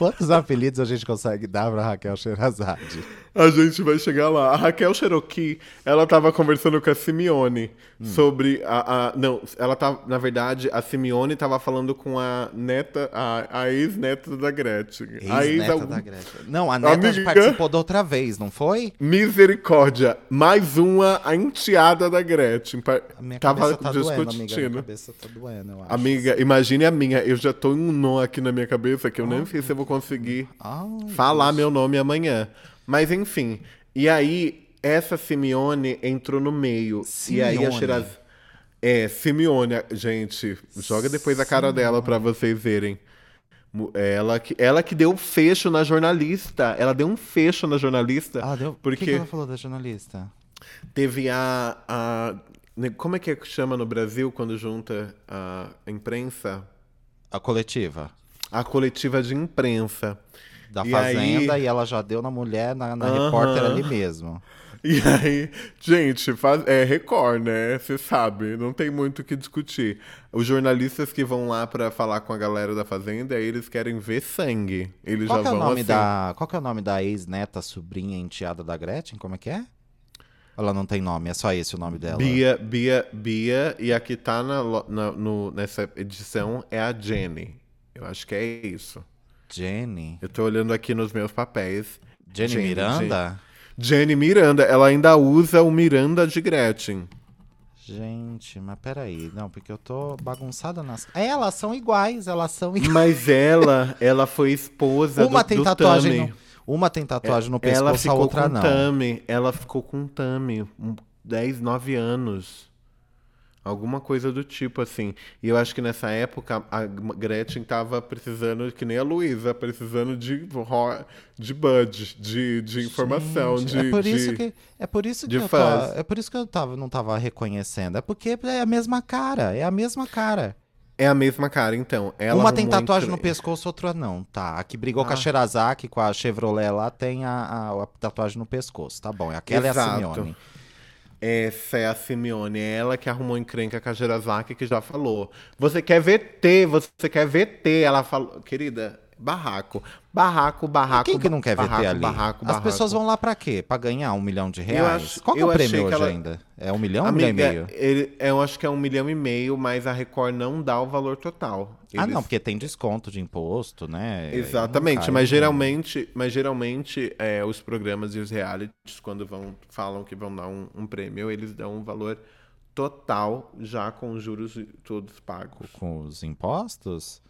Quantos apelidos a gente consegue dar pra Raquel Sherazade? a gente vai chegar lá. A Raquel Cherokee, ela tava conversando com a Simeone sobre a, a- Não, ela tava. Na verdade, a Simeone tava falando com a neta, a, a ex-neta da Gretchen. a ex Ex-neta algum- da Gretchen. Não, a neta Amiga. participou da outra vez, não foi? Misericórdia. Mais uma, a enteada da Gretchen. A minha Tava tá doendo, amiga. discutindo. Minha cabeça tá doendo, eu acho. Amiga, imagine a minha. Eu já tô em um nó aqui na minha cabeça que eu nem sei se eu vou conseguir Ai, falar meu nome amanhã. Mas enfim. E aí, essa Simeone entrou no meio. E aí a Simeone. Shiraz... É, Simeone, gente, joga depois a cara dela pra vocês verem. Ela que, ela que deu um fecho na jornalista. Ela deu um fecho na jornalista. Ah, deu? Porque O que, que ela falou da jornalista? teve a, a. Como é que chama no Brasil quando junta a imprensa? A coletiva. A coletiva de imprensa. Da E Fazenda aí- e ela já deu na mulher, na, na Aham. repórter ali mesmo. E aí, gente, faz, é Record, né? Você sabe, não tem muito o que discutir. Os jornalistas que vão lá pra falar com a galera da Fazenda, eles querem ver sangue. Eles Qual já é o vão nome assim. da, qual que é o nome da ex-neta, sobrinha, enteada da Gretchen? Como é que é? Ela não tem nome, é só esse o nome dela. Bia, Bia, Bia, e a que tá na, na- no- nessa edição é a Jenny. Eu acho que é isso. Jenny. Eu tô olhando aqui nos meus papéis. Jenny, Jenny, Miranda? Jenny Miranda, ela ainda usa o Miranda de Gretchen. Gente, mas peraí. Não, porque eu tô bagunçada nas. É, elas são iguais, elas são iguais. Mas ela, ela foi esposa Uma do, tem do tatuagem Tami. no, Uma tem tatuagem no É, ela pescoço, a ficou outra com não. Tami. Ela ficou com Tami. um- 10, 9 anos. Alguma coisa do tipo, assim. E eu acho que nessa época a Gretchen tava precisando, que nem a Luísa, precisando de, de bud, de, de informação, Gente, de. é por isso de- que é por isso que eu fãs. é por isso que eu tava, não tava reconhecendo. É porque é a mesma cara, é a mesma cara. É a mesma cara, então. Ela Uma tem arrumou tatuagem no entre- pescoço, outra não. Tá, a que brigou com a Ah. Sherazaki, com a Chevrolet lá, tem a, a- a tatuagem no pescoço. Tá bom, aquela é a Exato. Simeone. Essa é a Simeone, é ela que arrumou encrenca com a Gerazaki, que já falou. Você quer VT, você quer VT. Ela falou, querida, barraco. Barraco, barraco. Quem que não quer barraco, VT ali? Barraco, As barraco. pessoas vão lá pra quê? Pra ganhar um milhão de reais? acho- Qual é o prêmio hoje ela- ainda? É um milhão ou um milhão e meio? ele- eu acho que é um milhão e meio, mas a Record não dá o valor total. Ah, Eles- não, porque tem desconto de imposto, né? Exatamente, cai, mas geralmente, mas geralmente é, os programas e os realities, quando vão, falam que vão dar um, um prêmio, eles dão um valor total, já com os juros todos pagos. Com os impostos?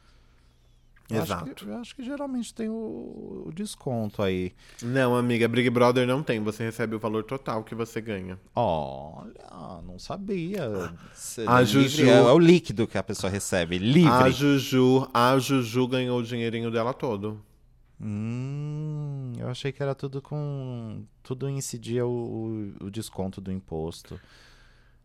Eu acho Exato. que- acho que geralmente tem o, o desconto aí. Não, amiga, Big Brother não tem. Você recebe o valor total que você ganha. Olha, não sabia. Seria A livre, Juju- É, é o líquido que a pessoa recebe, livre. A Juju, a Juju ganhou o dinheirinho dela todo. Hum, eu achei que era tudo com. Tudo incidia o, o desconto do imposto.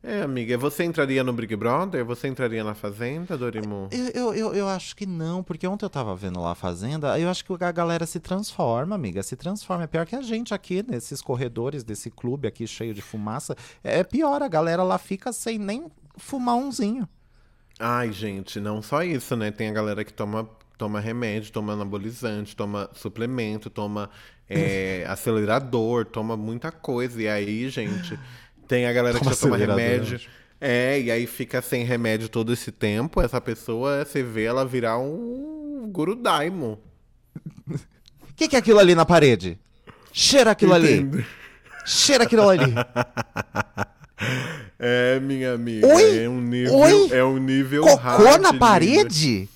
É, amiga, você entraria no Big Brother? Você entraria na Fazenda, Dorimu? Eu, eu, eu, eu acho que não, porque ontem eu tava vendo lá a Fazenda, eu acho que a galera se transforma, amiga, se transforma. É pior que a gente aqui, nesses corredores desse clube aqui cheio de fumaça. É pior, a galera lá fica sem nem fumar umzinho. Ai, gente, não só isso, né? Tem a galera que toma, toma remédio, toma anabolizante, toma suplemento, toma é, acelerador, toma muita coisa. E aí, gente, tem a galera Toma que já toma remédio. É, e aí fica sem remédio todo esse tempo. Essa pessoa, você vê ela virar um guru daimo. O que, que é aquilo ali na parede? Cheira aquilo ali. Entende? Cheira aquilo ali. É, minha amiga. Oi? É um nível, Oi? é um nível Cocô hard. na parede?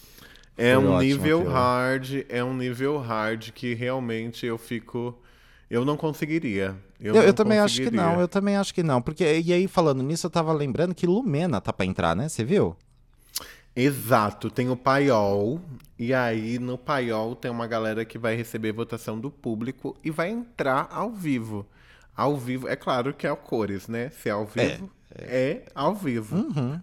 É Foi um ótimo nível aquilo. hard, é um nível hard que realmente eu fico. Eu não conseguiria. Eu, Eu, eu também acho que não, eu também acho que não. Porque, e aí, falando nisso, eu tava lembrando que Lumena tá pra entrar, né? Você viu? Exato, tem o paiol, e aí no paiol tem uma galera que vai receber votação do público e vai entrar ao vivo. Ao vivo, é claro que é o cores, né? Se é ao vivo, é, ao vivo. Uhum.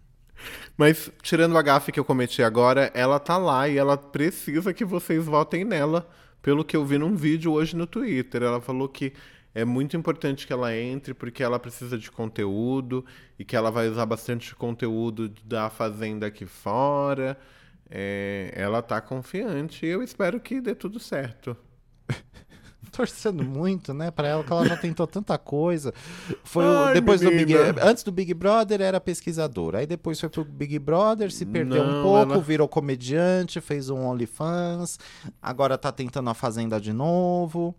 Mas, tirando a gafe que eu cometi agora, ela tá lá e ela precisa que vocês votem nela. Pelo que eu vi num vídeo hoje no Twitter. Ela falou que é muito importante que ela entre porque ela precisa de conteúdo e que ela vai usar bastante conteúdo da Fazenda aqui fora. É, ela tá confiante e eu espero que dê tudo certo. Torcendo muito, né, pra ela, que ela já tentou tanta coisa. Foi o- Ai, depois do Big, menina. antes do Big Brother era pesquisadora, aí depois foi pro Big Brother, se perdeu um Não, pouco, ela- virou comediante, fez um OnlyFans, agora tá tentando a Fazenda de novo.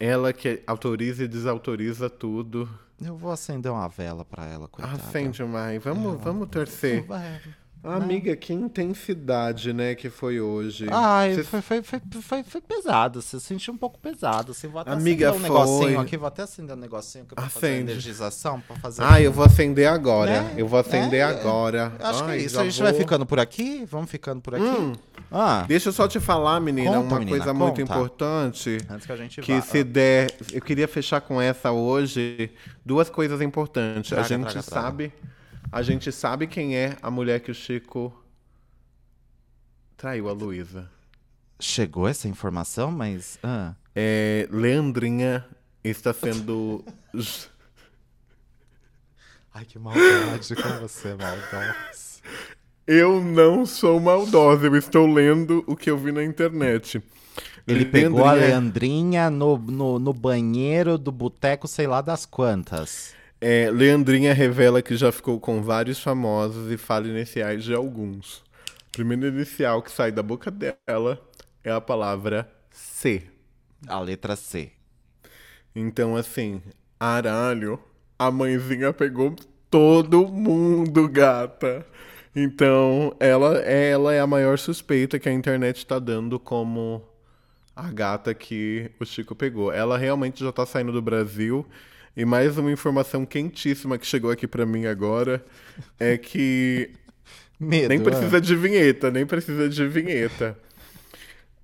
Ela que autoriza e desautoriza tudo. Eu vou acender uma vela pra ela, coitada. Acende, mãe. Vamos, vamos torcer. Vai. Amiga, que intensidade, né, que foi hoje. Ai, foi, foi, foi, foi, pesado. Você sentiu um pouco pesado. Assim, vou até Amiga, acender um negocinho aqui. Vou até acender um negocinho aqui pra fazer Acende. energização. Pra fazer Ah, eu vou acender agora. Né? Eu vou acender É, agora. Eu Acho que é isso. A gente vai ficando por aqui? Vamos ficando por aqui? Hum, Ah, deixa eu só te falar, menina, uma coisa muito importante. antes que a gente Que se der. Eu queria fechar com essa hoje. Duas coisas importantes. A gente sabe. A gente sabe quem é a mulher que o Chico traiu a Luísa. Chegou essa informação, mas. ah. É, Leandrinha está sendo. Ai, que maldade com você, maldosa. eu não sou maldosa, eu estou lendo o que eu vi na internet. Ele pegou a Leandrinha- Leandrinha no, no, no banheiro do boteco, sei lá das quantas. É, Leandrinha revela que já ficou com vários famosos e fala iniciais de alguns. O primeiro inicial que sai da boca dela é a palavra C. A letra C. Então, assim, aralho, a mãezinha pegou todo mundo, gata. Então, ela, ela é a maior suspeita que a internet tá dando como a gata que o Chico pegou. Ela realmente já tá saindo do Brasil. E mais uma informação quentíssima que chegou aqui pra mim agora é que Medo. nem precisa de vinheta, nem precisa de vinheta.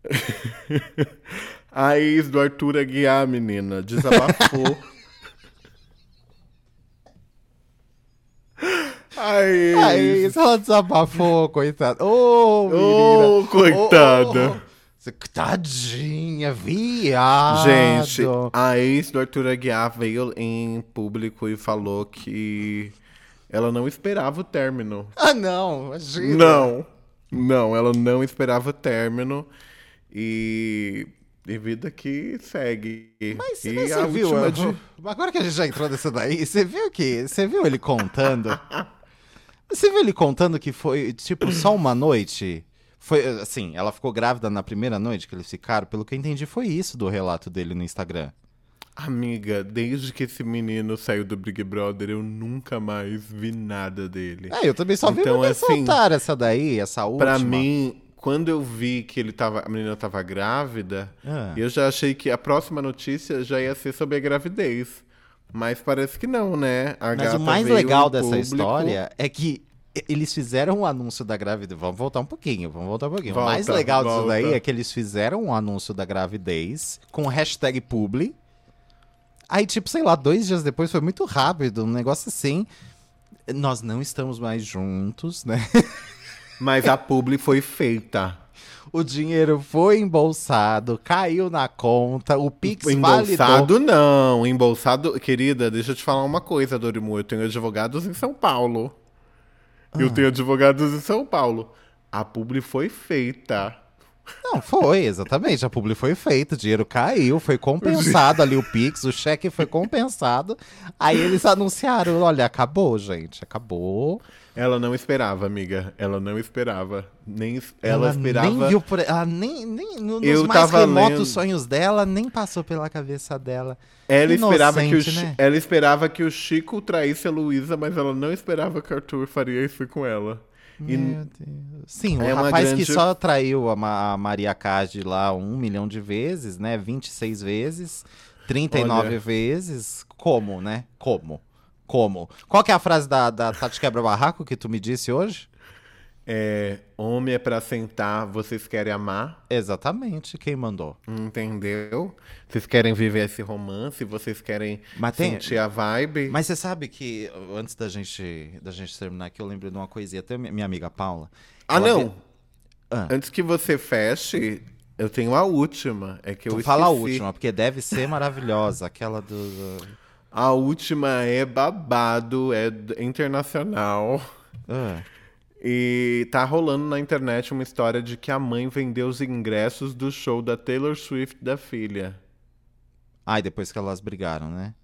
A ex do Arthur Aguiar, menina, desabafou. Ai, Aí, se ela desabafou, coitada. Ô, menina. Ô, coitada. Ô. Tadinha, viado. Gente, a ex do Arthur Aguiar veio em público e falou que ela não esperava o término. Ah, não, imagina. Não, não, ela não esperava o término e, e vida que segue. Mas e você viu? de- Agora que a gente já entrou nessa daí, você viu que. Você viu ele contando? Você viu ele contando que foi, tipo, só uma noite? Foi assim, ela ficou grávida na primeira noite que eles ficaram, pelo que eu entendi, foi isso do relato dele no Instagram. Amiga, desde que esse menino saiu do Big Brother, eu nunca mais vi nada dele. É, eu também só vi Então, assim, essa daí, essa última. Pra mim, quando eu vi que ele tava, a menina tava grávida, Ah. eu já achei que a próxima notícia já ia ser sobre a gravidez. Mas parece que não, né? A Mas o mais legal dessa público- história é que eles fizeram o anúncio da gravidez. Vamos voltar um pouquinho, vamos voltar um pouquinho. o Volta, mais legal disso volta. daí é que eles fizeram o anúncio da gravidez com hashtag publi. Aí, tipo, sei lá, dois dias depois foi muito rápido, um negócio assim. Nós não estamos mais juntos, né? Mas a publi foi feita. O dinheiro foi embolsado, caiu na conta, o Pix validou. Embolsado não, embolsado. Querida, deixa eu te falar uma coisa, Dorimu. Eu tenho advogados em São Paulo. Eu tenho advogados em São Paulo. A publi foi feita. Não, foi, exatamente. A publi foi feita, o dinheiro caiu, foi compensado ali o Pix, o cheque foi compensado. Aí eles anunciaram: olha, acabou, gente, acabou. Ela não esperava, amiga. Ela não esperava. Nem es- ela, esperava. Nem viu por, ela nem, nem no- nos Eu mais tava remotos lendo- sonhos dela, nem passou pela cabeça dela. Ela esperava, que o, Inocente, né? ela esperava que o Chico traísse a Luísa, mas ela não esperava que o Arthur faria isso com ela. E Meu Deus. Sim, É o rapaz grande- que só traiu a, Ma- a Maria Card lá um milhão de vezes, né? 26 vezes, 39 Olha. vezes. Como, né? Como? Como? Qual que é a frase da, da Tati Quebra-Barraco que tu me disse hoje? é, homem é pra sentar, vocês querem amar, Exatamente, quem mandou? entendeu? Vocês querem viver esse romance, vocês querem Mas tem- sentir a vibe. Mas você sabe que, antes da gente, da gente terminar aqui, eu lembrei de uma coisinha. Até mi- minha amiga Paula. ah, não. Ah. Antes que você feche, eu tenho a última. É que eu Tu fala a esqueci. última, porque deve ser maravilhosa. Aquela do. A última é babado, é internacional. Ah. E tá rolando na internet uma história de que a mãe vendeu os ingressos do show da Taylor Swift da filha. Ai, depois que elas brigaram, né?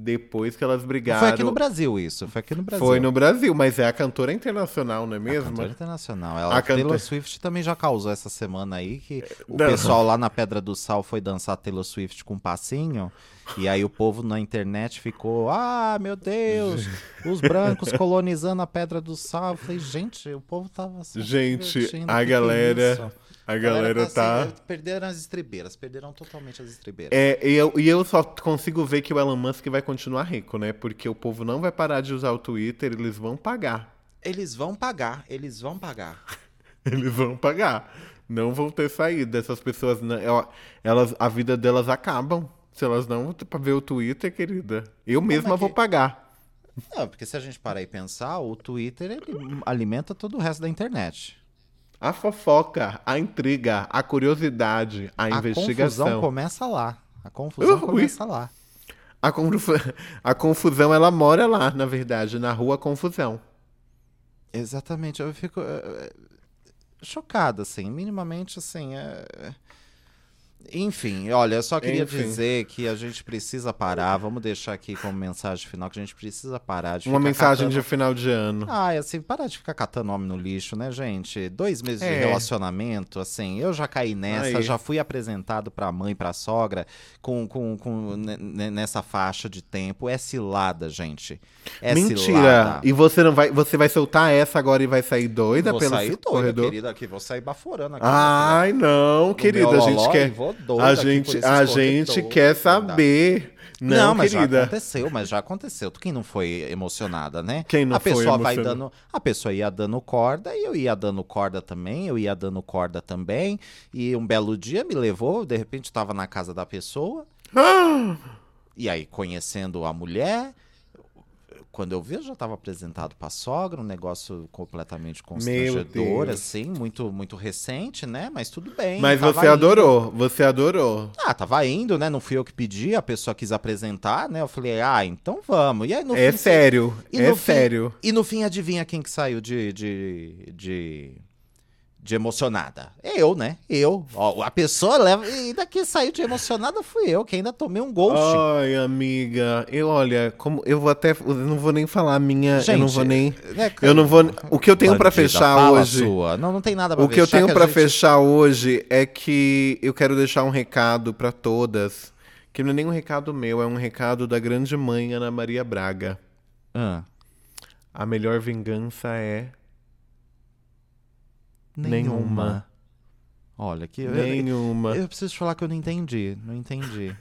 Depois que elas brigaram. Foi aqui no Brasil isso, foi aqui no Brasil. Foi no Brasil, mas é a cantora internacional, não é mesmo? Cantora internacional. Ela, A a Taylor Swift também já causou essa semana aí que o Não. pessoal lá na Pedra do Sal foi dançar Taylor Swift com um passinho. E aí o povo na internet ficou, ah, meu Deus, os brancos colonizando a Pedra do Sal. Eu falei, gente, o povo tava se Gente, a é galera- isso?" A galera tá. assim, perderam as estribeiras, perderam totalmente as estribeiras. É, e eu, e eu só consigo ver que o Elon Musk vai continuar rico, né? Porque o povo não vai parar de usar o Twitter, eles vão pagar. Eles vão pagar, eles vão pagar. Eles vão pagar. Não vão ter saída. Essas pessoas, elas, a vida delas acabam. Se elas não ver o Twitter, querida. Eu mesma é vou que- pagar. Não, porque se a gente parar e pensar, o Twitter alimenta todo o resto da internet. A fofoca, a intriga, a curiosidade, a, A confusão investigação. começa lá. A confusão Ui. começa lá. A, confu- a confusão, ela mora lá, na verdade, na rua Confusão. Exatamente, eu fico eh, chocado, assim, minimamente, assim, é... Enfim, olha, eu só queria Enfim. dizer que a gente precisa parar, vamos deixar aqui como mensagem final, que a gente precisa parar de Uma mensagem catando... de final de ano. Ah, assim, parar de ficar catando homem no lixo, né, gente? Dois meses de É. relacionamento, assim, eu já caí nessa, Aí. já fui apresentado pra mãe, pra sogra, com, com, com ne- ne- nessa faixa de tempo. É cilada, gente. É Mentira! cilada. E você não vai. Você vai soltar essa agora e vai sair doida vou pelo sair doida, corredor? querida, aqui, vou sair baforando aqui. Ai, não, No querida, a gente quer. vou doida A gente, a gente quer saber. Não, mas já querida. aconteceu, mas já aconteceu. Quem não foi emocionada, né? Quem não a foi pessoa vai dando, a pessoa ia dando corda e eu ia dando corda também, eu ia dando corda também. E um belo dia me levou, de repente estava na casa da pessoa Ah! e aí conhecendo a mulher, quando eu vi eu já estava apresentado para sogra, um negócio completamente constrangedor, assim, muito muito recente, né? Mas tudo bem. Mas você indo. adorou, você adorou. Ah, tava indo, né? Não fui eu que pedi, a pessoa quis apresentar, né? Eu falei, ah, então vamos. E aí no é fim, sério, é fim- sério. E no fim, adivinha quem que saiu de, de, de, de emocionada? Eu, né? Eu. Ó, a pessoa leva. E daqui saiu de emocionada fui eu, que ainda tomei um ghost. Ai, amiga, eu olha, como eu vou até, eu não vou nem falar a minha, eu não Gente, vou nem, né, eu não vou, o que eu tenho pra bandida, fechar hoje. Não, não tem nada pra o que eu tenho a pra gente- fechar hoje é que eu quero deixar um recado pra todas, que não é nem um recado meu, é um recado da grande mãe Ana Maria Braga. Ah, A melhor vingança é nenhuma. Nenhuma. Olha, que. eu- nenhuma. Eu preciso te falar que eu não entendi. Não entendi.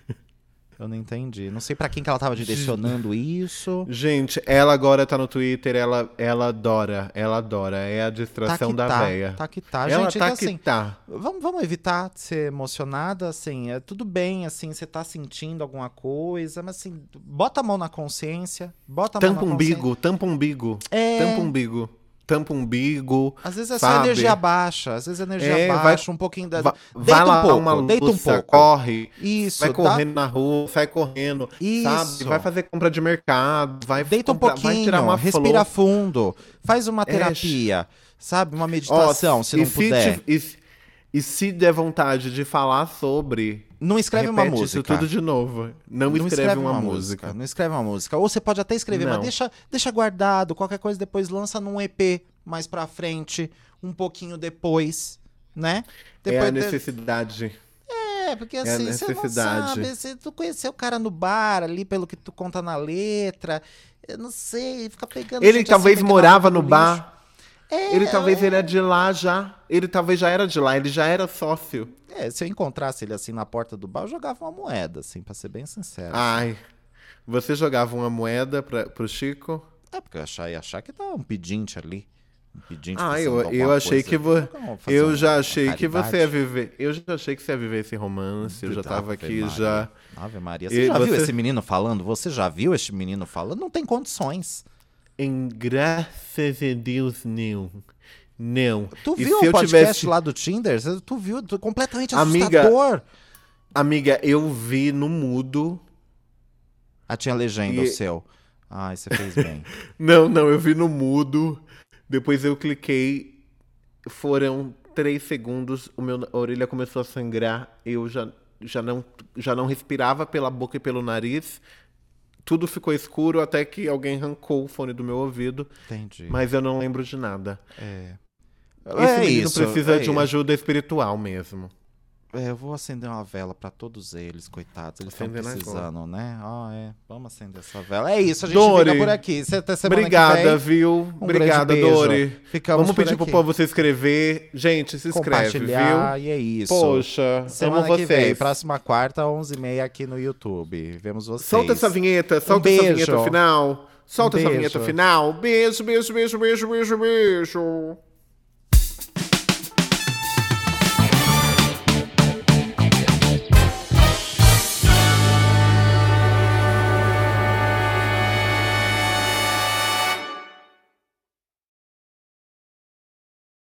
Eu não entendi. Não sei pra quem que ela tava direcionando isso. Gente, ela agora tá no Twitter, ela, ela adora, ela adora, é a Tá distração que da tá. véia. Tá que tá. ela Gente, tá então, que assim, tá. Vamos, vamos evitar ser emocionada, assim, é tudo bem, assim, você tá sentindo alguma coisa, mas assim, bota a mão na consciência, bota a Tampa mão na umbigo, tampa umbigo, É. tampa umbigo, tampa umbigo. consciência. Às vezes é só sabe? energia baixa, às vezes a energia É, vai- baixa, um pouquinho da... Va- deita vai um lá pouco, uma deita um pouco. corre, Isso, vai dá- correndo na rua, sai correndo, Isso. sabe? Vai fazer compra de mercado, vai deita um comprar- pouquinho, vai tirar uma respira flor. fundo, faz uma É, terapia, sabe, uma meditação, se e não puder. te- e, e se der vontade de falar sobre, Não escreve uma repete música. isso tudo de novo. Não, escreve, uma, música. Não escreve uma música. Ou você pode até escrever, mas Não. deixa, deixa guardado. Qualquer coisa depois lança num EP mais pra frente, um pouquinho depois, né? É Depois a de- necessidade. É, porque a assim, você não sabe. Se tu conheceu o cara no bar ali, pelo que tu conta na letra, eu não sei, fica pegando. Ele talvez assim, morava no no lixo. É, Ele talvez ele é de lá já. Ele talvez já era de lá, ele já era sócio. é, se eu encontrasse ele assim na porta do bar, eu jogava uma moeda, assim, pra ser bem sincero. Ai. Você jogava uma moeda pra, pro Chico? É, porque eu achar, ia achar que tá um pedinte ali. Um pedinte Ah, eu, de eu achei coisa. que eu uma- já uma achei que você ia viver. Eu já achei que você ia viver esse romance. Eu já tava Ave aqui Maria. já. Ave Maria. Você E já viu você- esse menino falando? Você já viu este menino falando? Não tem condições. Em graças a Deus, não. Não. Tu E viu o eu podcast tivesse- lá do Tinder? Tu viu? Tu, completamente Amiga, assustador. Amiga, eu vi no mudo. Ah, tinha legenda E- o seu. Ai, você fez bem. Não, não, eu vi no mudo. Depois eu cliquei. Foram três segundos. O meu, a orelha começou a sangrar. Eu já, já, não, já não respirava pela boca e pelo nariz. Tudo ficou escuro até que alguém arrancou o fone do meu ouvido. Entendi. Mas eu não lembro de nada. É. Esse é menino isso, precisa é de uma ajuda espiritual mesmo. É, eu vou acender uma vela pra todos eles, coitados. Eles estão precisando, né? Ah, é. Vamos acender essa vela. É isso, a gente Dori, fica por aqui. Até semana Obrigada, viu? um Obrigada. Dori. Ficamos Vamos pedir pro aqui. povo se inscrever. Gente, se inscreve, viu? e é isso. Poxa, Semana amo que vem, vocês. próxima quarta, 11h30 aqui no YouTube. Vemos vocês. Solta essa vinheta, solta essa beijo. vinheta final. Solta Um essa vinheta final. Beijo, beijo, beijo, beijo, beijo, beijo.